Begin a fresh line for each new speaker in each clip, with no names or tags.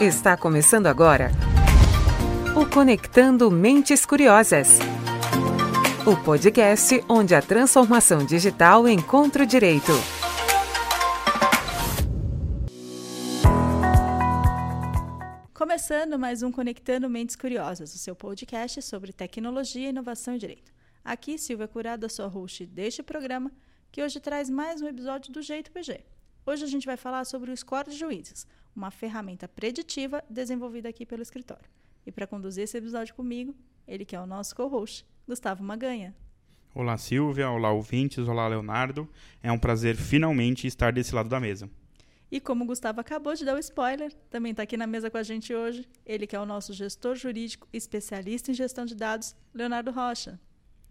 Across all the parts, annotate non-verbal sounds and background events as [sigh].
Está começando agora o Conectando Mentes Curiosas. O podcast onde a transformação digital encontra o direito.
Começando mais um Conectando Mentes Curiosas, o seu podcast sobre tecnologia, inovação e direito. Aqui, Silvia Curada, sua host deste programa, que hoje traz mais um episódio do Jeito PG. Hoje a gente vai falar sobre o score de juízes, uma ferramenta preditiva desenvolvida aqui pelo escritório. E para conduzir esse episódio comigo, ele que é o nosso co-host, Gustavo Maganha.
Olá, Silvia. Olá, ouvintes. Olá, Leonardo. É um prazer finalmente estar desse lado da mesa.
E como o Gustavo acabou de dar o spoiler, também está aqui na mesa com a gente hoje, ele que é o nosso gestor jurídico especialista em gestão de dados, Leonardo Rocha.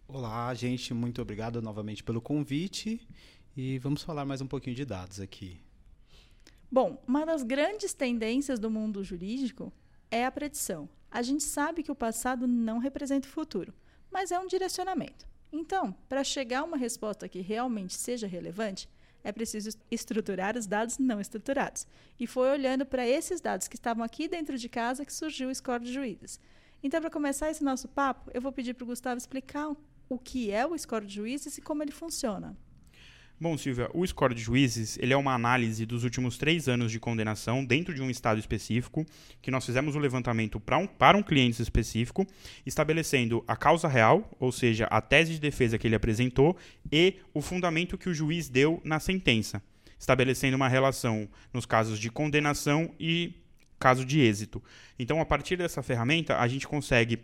Olá, gente. Muito obrigado novamente pelo convite. E vamos falar mais um pouquinho de dados aqui.
Bom, uma das grandes tendências do mundo jurídico é a predição. A gente sabe que o passado não representa o futuro, mas é um direcionamento. Então, para chegar a uma resposta que realmente seja relevante, é preciso estruturar os dados não estruturados. E foi olhando para esses dados que estavam aqui dentro de casa que surgiu o score de juízes. Então, para começar esse nosso papo, eu vou pedir para o Gustavo explicar o que é o score de juízes e como ele funciona.
Bom, Silvia, o score de juízes ele é uma análise dos últimos três anos de condenação dentro de um estado específico, que nós fizemos o um levantamento um, para um cliente específico, estabelecendo a causa real, ou seja, a tese de defesa que ele apresentou, e o fundamento que o juiz deu na sentença, estabelecendo uma relação nos casos de condenação e caso de êxito. Então, a partir dessa ferramenta, a gente consegue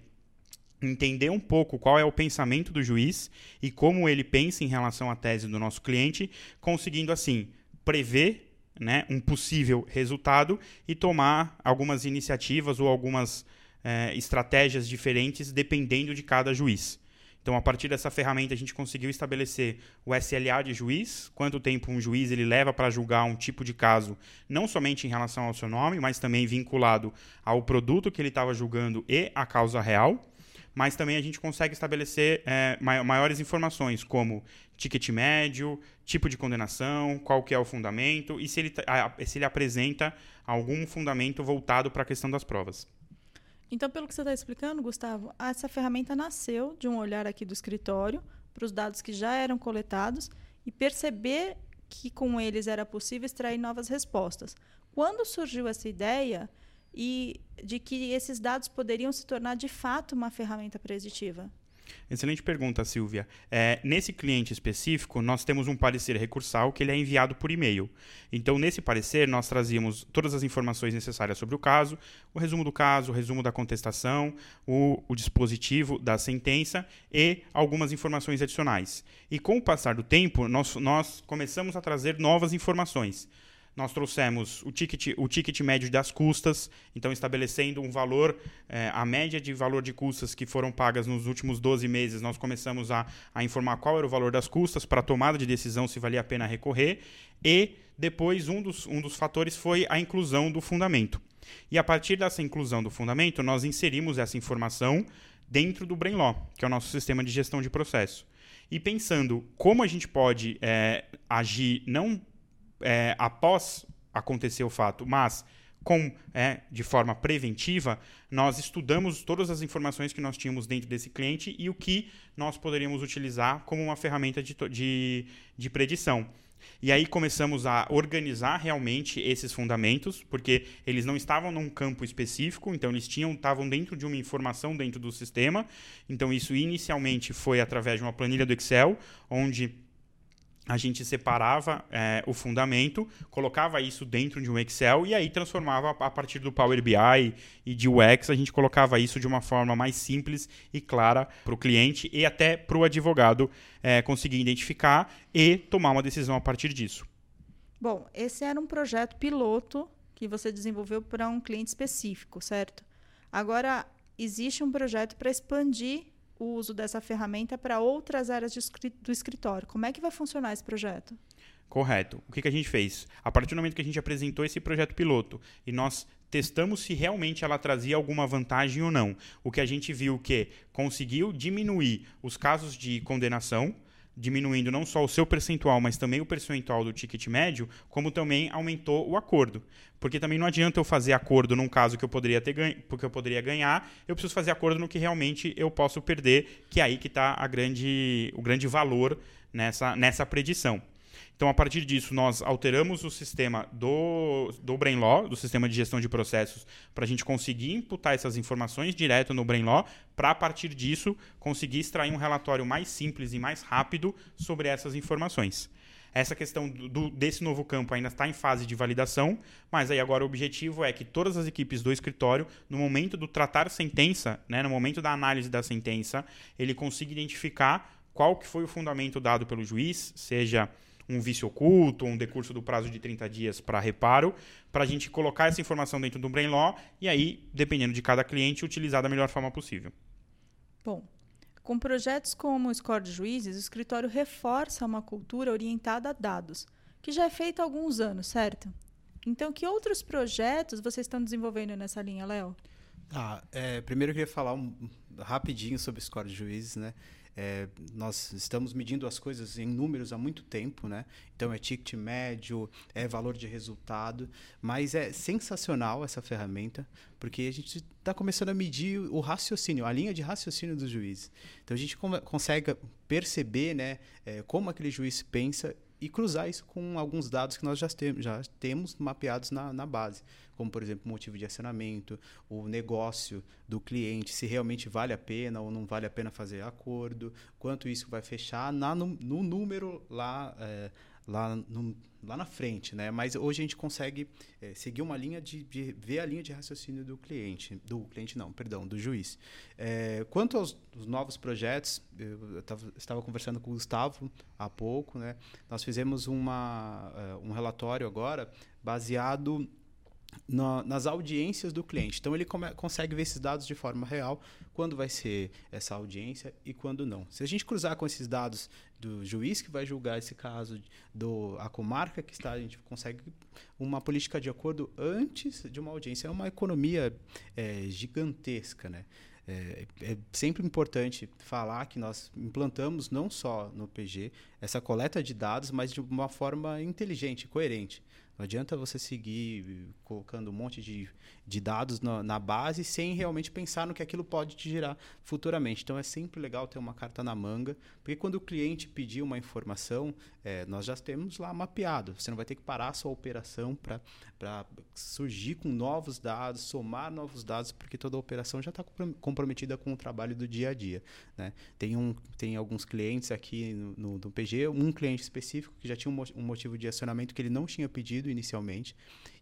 entender um pouco qual é o pensamento do juiz e como ele pensa em relação à tese do nosso cliente, conseguindo assim prever né, um possível resultado e tomar algumas iniciativas ou algumas é, estratégias diferentes dependendo de cada juiz. Então, a partir dessa ferramenta, a gente conseguiu estabelecer o SLA de juiz, quanto tempo um juiz ele leva para julgar um tipo de caso, não somente em relação ao seu nome, mas também vinculado ao produto que ele estava julgando e à causa real mas também a gente consegue estabelecer é, maiores informações, como ticket médio, tipo de condenação, qual que é o fundamento e se ele, se ele apresenta algum fundamento voltado para a questão das provas.
Então, pelo que você está explicando, Gustavo, essa ferramenta nasceu de um olhar aqui do escritório para os dados que já eram coletados e perceber que com eles era possível extrair novas respostas. Quando surgiu essa ideia, e de que esses dados poderiam se tornar de fato uma ferramenta preditiva?
Excelente pergunta, Silvia. É, nesse cliente específico, nós temos um parecer recursal que ele é enviado por e-mail. Então, nesse parecer, nós trazíamos todas as informações necessárias sobre o caso, o resumo do caso, o resumo da contestação, o, o dispositivo da sentença e algumas informações adicionais. E com o passar do tempo, nós, nós começamos a trazer novas informações nós trouxemos o ticket, o ticket médio das custas, então estabelecendo um valor, é, a média de valor de custas que foram pagas nos últimos 12 meses, nós começamos a, a informar qual era o valor das custas para tomada de decisão se valia a pena recorrer, e depois um dos, um dos fatores foi a inclusão do fundamento. E a partir dessa inclusão do fundamento, nós inserimos essa informação dentro do Brainlaw, que é o nosso sistema de gestão de processo. E pensando como a gente pode é, agir não é, após acontecer o fato, mas com é, de forma preventiva, nós estudamos todas as informações que nós tínhamos dentro desse cliente e o que nós poderíamos utilizar como uma ferramenta de, de, de predição. E aí começamos a organizar realmente esses fundamentos, porque eles não estavam num campo específico, então eles tinham estavam dentro de uma informação dentro do sistema. Então isso inicialmente foi através de uma planilha do Excel, onde a gente separava é, o fundamento, colocava isso dentro de um Excel e aí transformava a partir do Power BI e de UX, a gente colocava isso de uma forma mais simples e clara para o cliente e até para o advogado é, conseguir identificar e tomar uma decisão a partir disso.
Bom, esse era um projeto piloto que você desenvolveu para um cliente específico, certo? Agora, existe um projeto para expandir o uso dessa ferramenta para outras áreas do escritório. Como é que vai funcionar esse projeto?
Correto. O que, que a gente fez? A partir do momento que a gente apresentou esse projeto piloto e nós testamos se realmente ela trazia alguma vantagem ou não. O que a gente viu que conseguiu diminuir os casos de condenação, diminuindo não só o seu percentual, mas também o percentual do ticket médio, como também aumentou o acordo. Porque também não adianta eu fazer acordo num caso que eu poderia ter ganho, porque eu poderia ganhar, eu preciso fazer acordo no que realmente eu posso perder, que é aí que está grande, o grande valor nessa, nessa predição. Então, a partir disso, nós alteramos o sistema do, do BrainLaw, do sistema de gestão de processos, para a gente conseguir imputar essas informações direto no BrainLaw, para a partir disso conseguir extrair um relatório mais simples e mais rápido sobre essas informações. Essa questão do, desse novo campo ainda está em fase de validação, mas aí agora o objetivo é que todas as equipes do escritório, no momento do tratar sentença, né, no momento da análise da sentença, ele consiga identificar qual que foi o fundamento dado pelo juiz, seja um vício oculto, um decurso do prazo de 30 dias para reparo, para a gente colocar essa informação dentro do Brain Law e aí, dependendo de cada cliente, utilizar da melhor forma possível.
Bom, com projetos como o Score de Juízes, o escritório reforça uma cultura orientada a dados, que já é feita há alguns anos, certo? Então, que outros projetos vocês estão desenvolvendo nessa linha, Léo?
Ah, é, primeiro eu queria falar um, rapidinho sobre o Score de Juízes, né? É, nós estamos medindo as coisas em números há muito tempo, né? Então é ticket médio, é valor de resultado, mas é sensacional essa ferramenta, porque a gente está começando a medir o raciocínio, a linha de raciocínio do juiz. Então a gente consegue perceber, né, é, como aquele juiz pensa e cruzar isso com alguns dados que nós já, tem, já temos mapeados na, na base, como, por exemplo, motivo de acionamento, o negócio do cliente, se realmente vale a pena ou não vale a pena fazer acordo, quanto isso vai fechar na, no, no número lá. É, lá, no, lá na frente, né? Mas hoje a gente consegue é, seguir uma linha de, de, ver a linha de raciocínio do cliente, do cliente não, perdão, do juiz. É, quanto aos novos projetos, eu tava, estava conversando com o Gustavo há pouco, né? Nós fizemos uma, uh, um relatório agora baseado na, nas audiências do cliente. Então ele come, consegue ver esses dados de forma real, quando vai ser essa audiência e quando não. Se a gente cruzar com esses dados do juiz que vai julgar esse caso, do a comarca que está, a gente consegue uma política de acordo antes de uma audiência. É uma economia é, gigantesca, né? É, é, sempre importante falar que nós implantamos não só no PG essa coleta de dados, mas de uma forma inteligente, coerente. Não adianta você seguir colocando um monte de, de dados na, na, base sem realmente pensar no que aquilo pode te gerar futuramente. Então é sempre legal ter uma carta na manga, porque quando o cliente pedir uma informação, é, nós já temos lá mapeado. Você não vai ter que parar a sua operação para surgir com novos dados, somar novos dados, porque toda a operação já está comprometida com o trabalho do dia a dia. Né? Tem, um, tem alguns clientes aqui no, no, no PG, um cliente específico que já tinha um, um motivo de acionamento que ele não tinha pedido inicialmente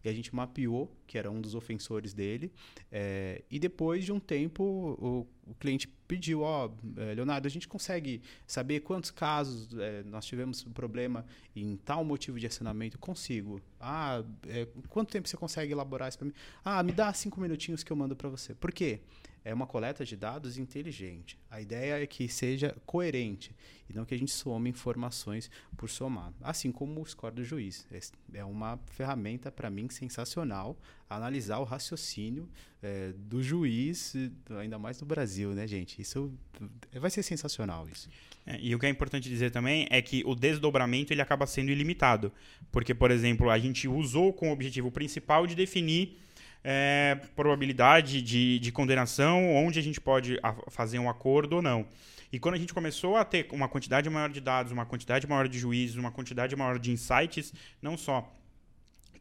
e a gente mapeou que era um dos ofensores dele é, e depois de um tempo o, o cliente pediu ó oh, Leonardo a gente consegue saber quantos casos é, nós tivemos problema em tal motivo de acionamento? Consigo. Ah é, quanto tempo você consegue elaborar isso para mim? Ah me dá cinco minutinhos que eu mando para você. Por quê é uma coleta de dados inteligente. A ideia é que seja coerente e não que a gente some informações por somar. Assim como o score do juiz. É uma ferramenta, para mim, sensacional analisar o raciocínio é, do juiz, ainda mais no Brasil, né, gente? Isso vai ser sensacional isso.
É, e o que é importante dizer também é que o desdobramento ele acaba sendo ilimitado. Porque, por exemplo, a gente usou com o objetivo principal de definir é, probabilidade de, de condenação, onde a gente pode fazer um acordo ou não. E quando a gente começou a ter uma quantidade maior de dados, uma quantidade maior de juízes, uma quantidade maior de insights, não só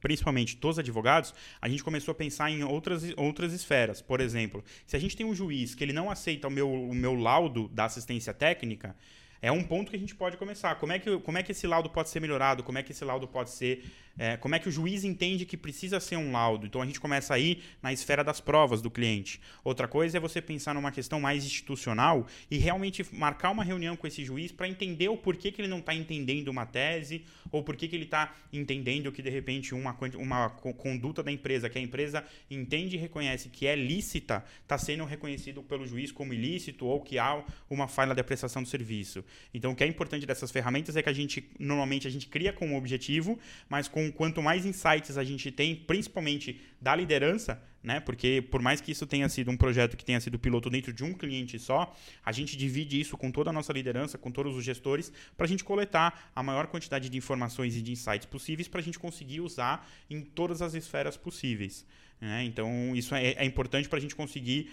principalmente dos advogados, a gente começou a pensar em outras, outras esferas. Por exemplo, se a gente tem um juiz que ele não aceita o meu, o meu laudo da assistência técnica, é um ponto que a gente pode começar. Como é que, como é que esse laudo pode ser melhorado? Como é que esse laudo pode ser. É, como é que o juiz entende que precisa ser um laudo? Então a gente começa aí na esfera das provas do cliente. Outra coisa é você pensar numa questão mais institucional e realmente marcar uma reunião com esse juiz para entender o porquê que ele não está entendendo uma tese ou porquê que ele está entendendo que de repente uma, uma conduta da empresa, que a empresa entende e reconhece que é lícita, está sendo reconhecido pelo juiz como ilícito ou que há uma falha da prestação do serviço. Então, o que é importante dessas ferramentas é que a gente, normalmente, a gente cria com um objetivo, mas com quanto mais insights a gente tem, principalmente da liderança, né? Porque por mais que isso tenha sido um projeto que tenha sido piloto dentro de um cliente só, a gente divide isso com toda a nossa liderança, com todos os gestores, para a gente coletar a maior quantidade de informações e de insights possíveis para a gente conseguir usar em todas as esferas possíveis. Né? Então, isso é, é importante para a gente conseguir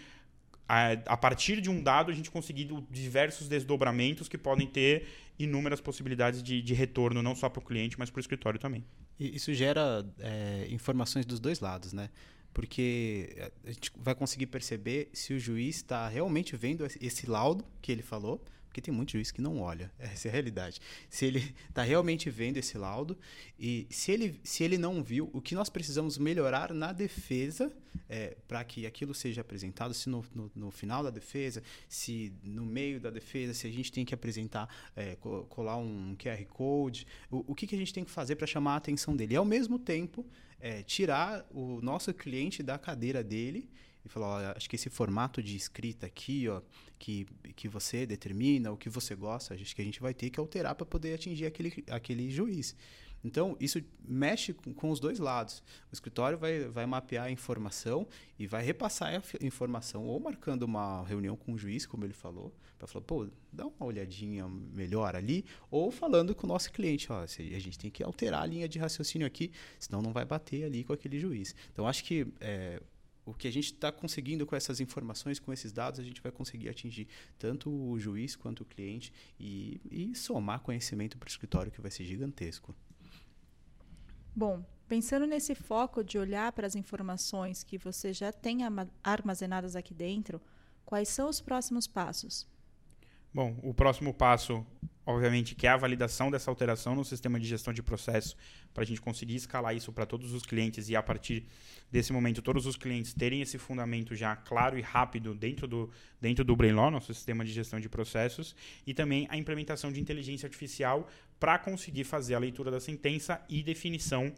a, a, partir de um dado, a gente conseguir diversos desdobramentos que podem ter inúmeras possibilidades de, de retorno, não só para o cliente, mas para o escritório também.
E isso gera é, informações dos dois lados, né? Porque a gente vai conseguir perceber se o juiz está realmente vendo esse laudo que ele falou, porque tem muito juiz que não olha, [laughs] essa é a realidade. Se ele está realmente vendo esse laudo e se ele, se ele não viu, o que nós precisamos melhorar na defesa é, para que aquilo seja apresentado, se no, no, no, final da defesa, se no meio da defesa, se a gente tem que apresentar, é, colar um QR Code, o, o que, que a gente tem que fazer para chamar a atenção dele. E ao mesmo tempo, é, tirar o nosso cliente da cadeira dele e falou, olha, acho que esse formato de escrita aqui, ó, que, que você determina, o que você gosta, acho que a gente vai ter que alterar para poder atingir aquele, aquele juiz. Então, isso mexe com, com, os dois lados. O escritório vai, vai mapear a informação e vai repassar a informação, ou marcando uma reunião com o juiz, como ele falou, para falar, pô, dá uma olhadinha melhor ali, ou falando com o nosso cliente, ó, a gente tem que alterar a linha de raciocínio aqui, senão não vai bater ali com aquele juiz. Então, acho que é, o que a gente está conseguindo com essas informações, com esses dados, a gente vai conseguir atingir tanto o juiz quanto o cliente e, e somar conhecimento para o escritório que vai ser gigantesco.
Bom, pensando nesse foco de olhar para as informações que você já tem armazenadas aqui dentro, quais são os próximos passos?
Bom, o próximo passo obviamente, que é a validação dessa alteração no sistema de gestão de processo, para a gente conseguir escalar isso para todos os clientes e a partir desse momento todos os clientes terem esse fundamento já claro e rápido dentro do, dentro do Brainlaw, nosso sistema de gestão de processos, e também a implementação de inteligência artificial para conseguir fazer a leitura da sentença e definição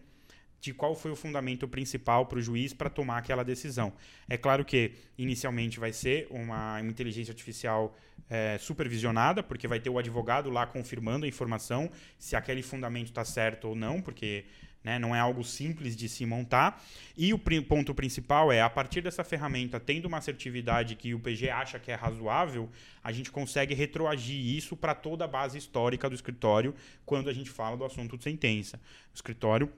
de qual foi o fundamento principal para o juiz para tomar aquela decisão. É claro que inicialmente vai ser uma, inteligência artificial é, supervisionada, porque vai ter o advogado lá confirmando a informação se aquele fundamento está certo ou não, porque né, não é algo simples de se montar. E o ponto principal é, a partir dessa ferramenta, tendo uma assertividade que o PG acha que é razoável, a gente consegue retroagir isso para toda a base histórica do escritório quando a gente fala do assunto de sentença. O escritório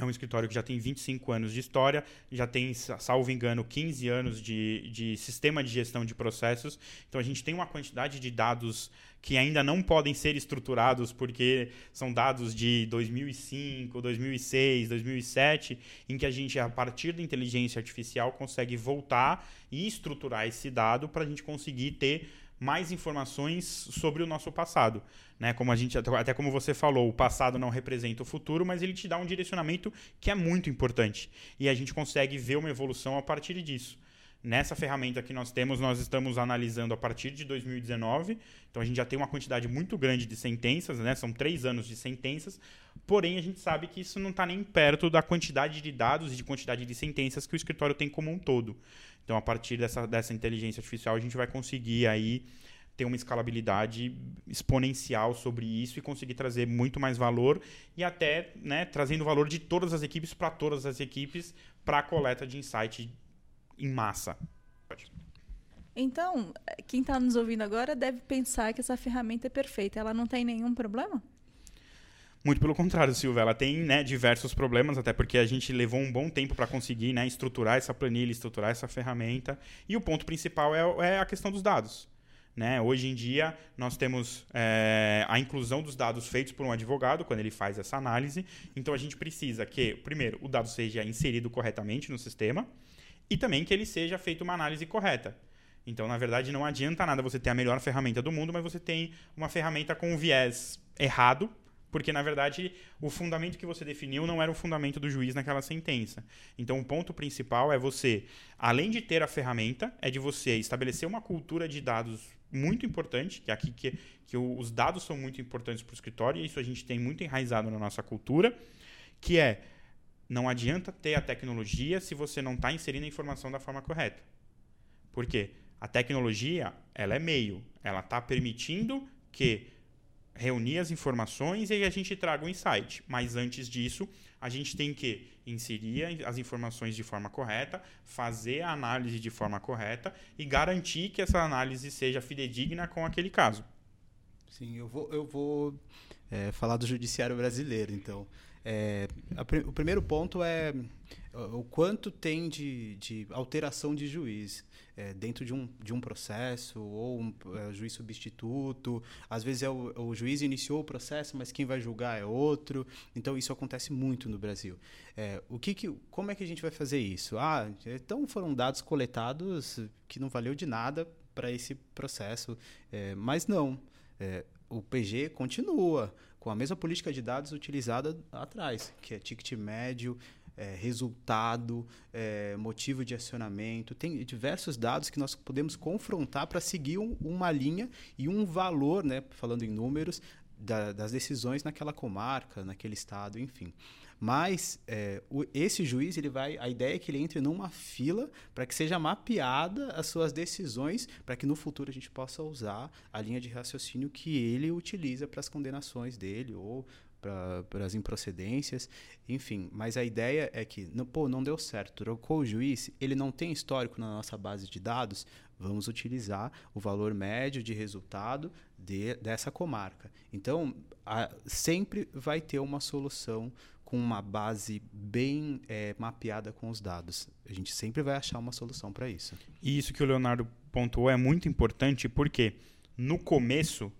é um escritório que já tem 25 anos de história, já tem, salvo engano, 15 anos de, de sistema de gestão de processos. Então a gente tem uma quantidade de dados que ainda não podem ser estruturados porque são dados de 2005, 2006, 2007, em que a gente, a partir da inteligência artificial, consegue voltar e estruturar esse dado para a gente conseguir ter mais informações sobre o nosso passado. Né? Como a gente, até como você falou, o passado não representa o futuro, mas ele te dá um direcionamento que é muito importante. E a gente consegue ver uma evolução a partir disso. Nessa ferramenta que nós temos, nós estamos analisando a partir de 2019. Então a gente já tem uma quantidade muito grande de sentenças, né? São três anos de sentenças. Porém, a gente sabe que isso não está nem perto da quantidade de dados e de quantidade de sentenças que o escritório tem como um todo. Então, a partir dessa, dessa inteligência artificial, a gente vai conseguir aí ter uma escalabilidade exponencial sobre isso e conseguir trazer muito mais valor e até né, trazendo valor de todas as equipes para todas as equipes para a coleta de insight em massa.
Então, quem está nos ouvindo agora deve pensar que essa ferramenta é perfeita. Ela não tem nenhum problema?
Muito pelo contrário, Silvia. Ela tem né, diversos problemas, até porque a gente levou um bom tempo para conseguir né, estruturar essa planilha, estruturar essa ferramenta. E o ponto principal é, é a questão dos dados. Né? Hoje em dia, nós temos é, a inclusão dos dados feitos por um advogado, quando ele faz essa análise. Então, a gente precisa que, primeiro, o dado seja inserido corretamente no sistema e também que ele seja feito uma análise correta. Então, na verdade, não adianta nada você ter a melhor ferramenta do mundo, mas você tem uma ferramenta com um viés errado, porque, na verdade, o fundamento que você definiu não era o fundamento do juiz naquela sentença. Então, o ponto principal é você, além de ter a ferramenta, é de você estabelecer uma cultura de dados muito importante, que é aqui que, que os dados são muito importantes para o escritório, e isso a gente tem muito enraizado na nossa cultura, que é não adianta ter a tecnologia se você não está inserindo a informação da forma correta. Por quê? A tecnologia, ela é meio, ela está permitindo que reunir as informações e a gente traga o insight. Mas antes disso, a gente tem que inserir as informações de forma correta, fazer a análise de forma correta e garantir que essa análise seja fidedigna com aquele caso.
Sim, eu vou, eu vou é, falar do judiciário brasileiro, então. É, a, o primeiro ponto é o quanto tem de, de alteração de juiz é, dentro de um, de um processo ou um é, juiz substituto. Às vezes é o, o, juiz iniciou o processo, mas quem vai julgar é outro. Então isso acontece muito no Brasil. É, o que, que como é que a gente vai fazer isso? Ah, então foram dados coletados que não valeu de nada para esse processo, é, mas não. É, o PG continua com a mesma política de dados utilizada atrás, que é ticket médio, é, resultado, é, motivo de acionamento. Tem diversos dados que nós podemos confrontar para seguir um, uma linha e um valor, né, falando em números, da, das decisões naquela comarca, naquele estado, enfim. Mas é, o, esse juiz, ele vai, a ideia é que ele entre numa fila para que seja mapeada as suas decisões, para que no futuro a gente possa usar a linha de raciocínio que ele utiliza para as condenações dele ou para as improcedências, enfim. Mas a ideia é que, pô, não deu certo, trocou o juiz, ele não tem histórico na nossa base de dados, vamos utilizar o valor médio de resultado de, dessa comarca. Então, a, sempre vai ter uma solução com uma base bem é, mapeada com os dados. A gente sempre vai achar uma solução para isso.
E isso que o Leonardo pontuou é muito importante porque no começo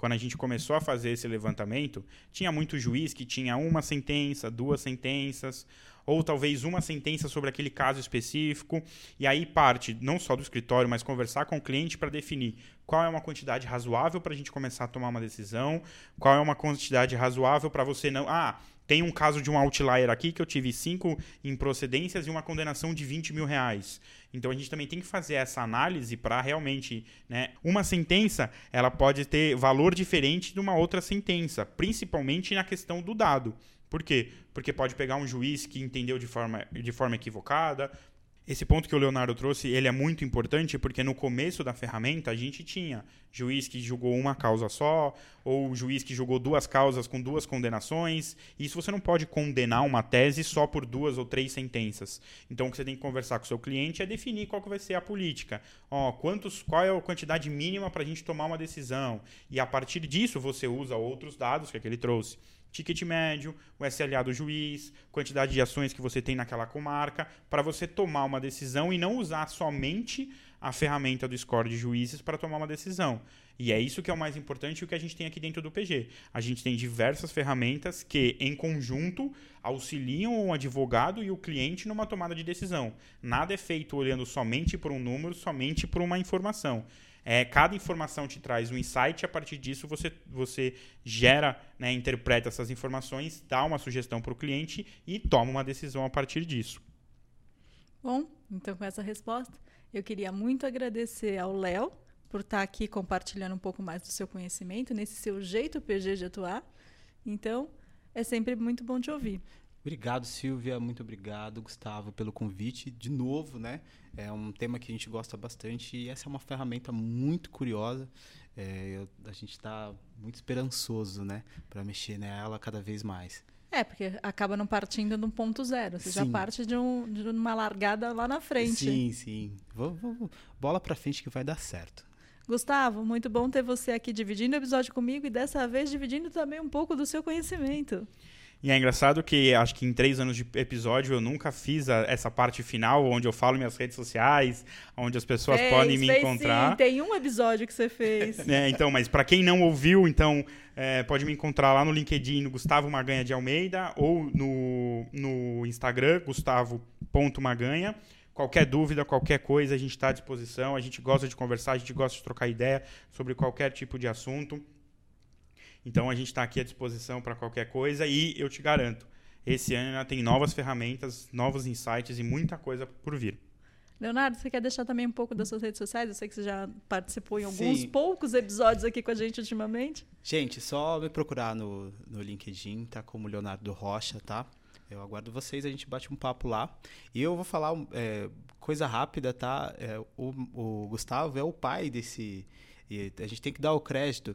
quando a gente começou a fazer esse levantamento, tinha muito juiz que tinha uma sentença, duas sentenças, ou talvez uma sentença sobre aquele caso específico, e aí parte não só do escritório, mas conversar com o cliente para definir qual é uma quantidade razoável para a gente começar a tomar uma decisão, qual é uma quantidade razoável para você não. Ah, tem um caso de um outlier aqui que eu tive cinco improcedências e uma condenação de 20 mil reais. Então a gente também tem que fazer essa análise para realmente. Né, uma sentença ela pode ter valor diferente de uma outra sentença, principalmente na questão do dado. Por quê? Porque pode pegar um juiz que entendeu de forma, de forma equivocada, esse ponto que o Leonardo trouxe, ele é muito importante porque no começo da ferramenta a gente tinha juiz que julgou uma causa só, ou juiz que julgou duas causas com duas condenações. Isso você não pode condenar uma tese só por duas ou três sentenças. Então o que você tem que conversar com o seu cliente é definir qual que vai ser a política. Ó, quantos, qual é a quantidade mínima para a gente tomar uma decisão. E a partir disso você usa outros dados que, é que ele trouxe ticket médio, o SLA do juiz, quantidade de ações que você tem naquela comarca, para você tomar uma decisão e não usar somente a ferramenta do score de juízes para tomar uma decisão. E é isso que é o mais importante e o que a gente tem aqui dentro do PG. A gente tem diversas ferramentas que, em conjunto, auxiliam o advogado e o cliente numa tomada de decisão. Nada é feito olhando somente por um número, somente por uma informação. É, cada informação te traz um insight, a partir disso você, você gera, né, interpreta essas informações, dá uma sugestão para o cliente e toma uma decisão a partir disso.
Bom, então com essa resposta, eu queria muito agradecer ao Léo por estar aqui compartilhando um pouco mais do seu conhecimento, nesse seu jeito PG de atuar. Então, é sempre muito bom te ouvir.
Obrigado, Silvia. Muito obrigado, Gustavo, pelo convite. De novo, né? É um tema que a gente gosta bastante e essa é uma ferramenta muito curiosa. É, eu, a gente está muito esperançoso, né? Para mexer nela cada vez mais.
É, porque acaba não partindo de um ponto zero. Você sim. já parte de, um, de, uma largada lá na frente.
Sim, sim. Vou, vou, bola para frente que vai dar certo.
Gustavo, muito bom ter você aqui dividindo o episódio comigo e dessa vez dividindo também um pouco do seu conhecimento.
E é engraçado que acho que em três anos de episódio eu nunca fiz a, essa parte final, onde eu falo minhas redes sociais, onde as pessoas fez, podem me encontrar.
Sim, tem um episódio que você fez. [laughs]
é, então, mas para quem não ouviu, então é, pode me encontrar lá no LinkedIn, no Gustavo Maganha de Almeida, ou no, no Instagram, gustavo.maganha. Qualquer dúvida, qualquer coisa, a gente está à disposição. A gente gosta de conversar, a gente gosta de trocar ideia sobre qualquer tipo de assunto. Então a gente está aqui à disposição para qualquer coisa e eu te garanto, esse ano ainda tem novas ferramentas, novos insights e muita coisa por vir.
Leonardo, você quer deixar também um pouco das suas redes sociais? Eu sei que você já participou em alguns Sim. poucos episódios aqui com a gente ultimamente.
Gente, só me procurar no, no LinkedIn, tá como Leonardo Rocha, tá? Eu aguardo vocês, a gente bate um papo lá. E eu vou falar é, coisa rápida, tá? É, o, o Gustavo é o pai desse. a gente tem que dar o crédito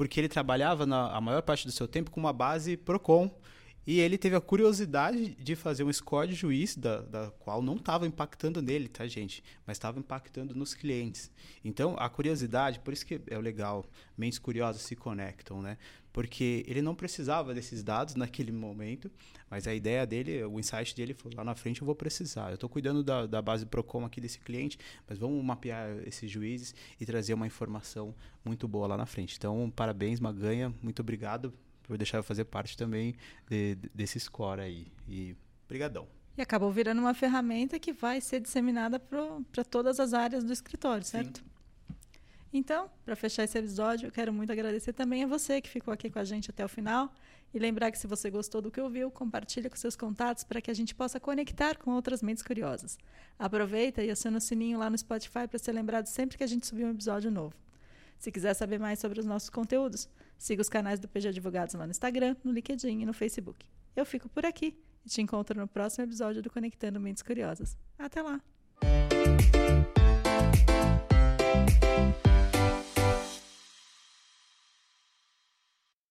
porque ele trabalhava na, a maior parte do seu tempo com uma base Procon. E ele teve a curiosidade de fazer um score de juiz, da, da qual não estava impactando nele, tá, gente? Mas estava impactando nos clientes. Então, a curiosidade, por isso que é legal, mentes curiosas se conectam, né? Porque ele não precisava desses dados [laughs] naquele momento, mas a ideia dele, o insight dele foi lá na frente eu vou precisar. Eu estou cuidando da, da base Procom aqui desse cliente, mas vamos mapear esses juízes e trazer uma informação muito boa lá na frente. Então, parabéns, Maganha, muito obrigado por deixar eu fazer parte também de, de, desse score aí. E brigadão.
E acabou virando uma ferramenta que vai ser disseminada para todas as áreas do escritório, certo? Sim. Então, para fechar esse episódio, eu quero muito agradecer também a você que ficou aqui com a gente até o final. E lembrar que se você gostou do que ouviu, compartilhe com seus contatos para que a gente possa conectar com outras mentes curiosas. Aproveita e aciona o sininho lá no Spotify para ser lembrado sempre que a gente subir um episódio novo. Se quiser saber mais sobre os nossos conteúdos, Siga os canais do PG Advogados lá no Instagram, no LinkedIn e no Facebook. Eu fico por aqui e te encontro no próximo episódio do Conectando Mentes Curiosas. Até lá!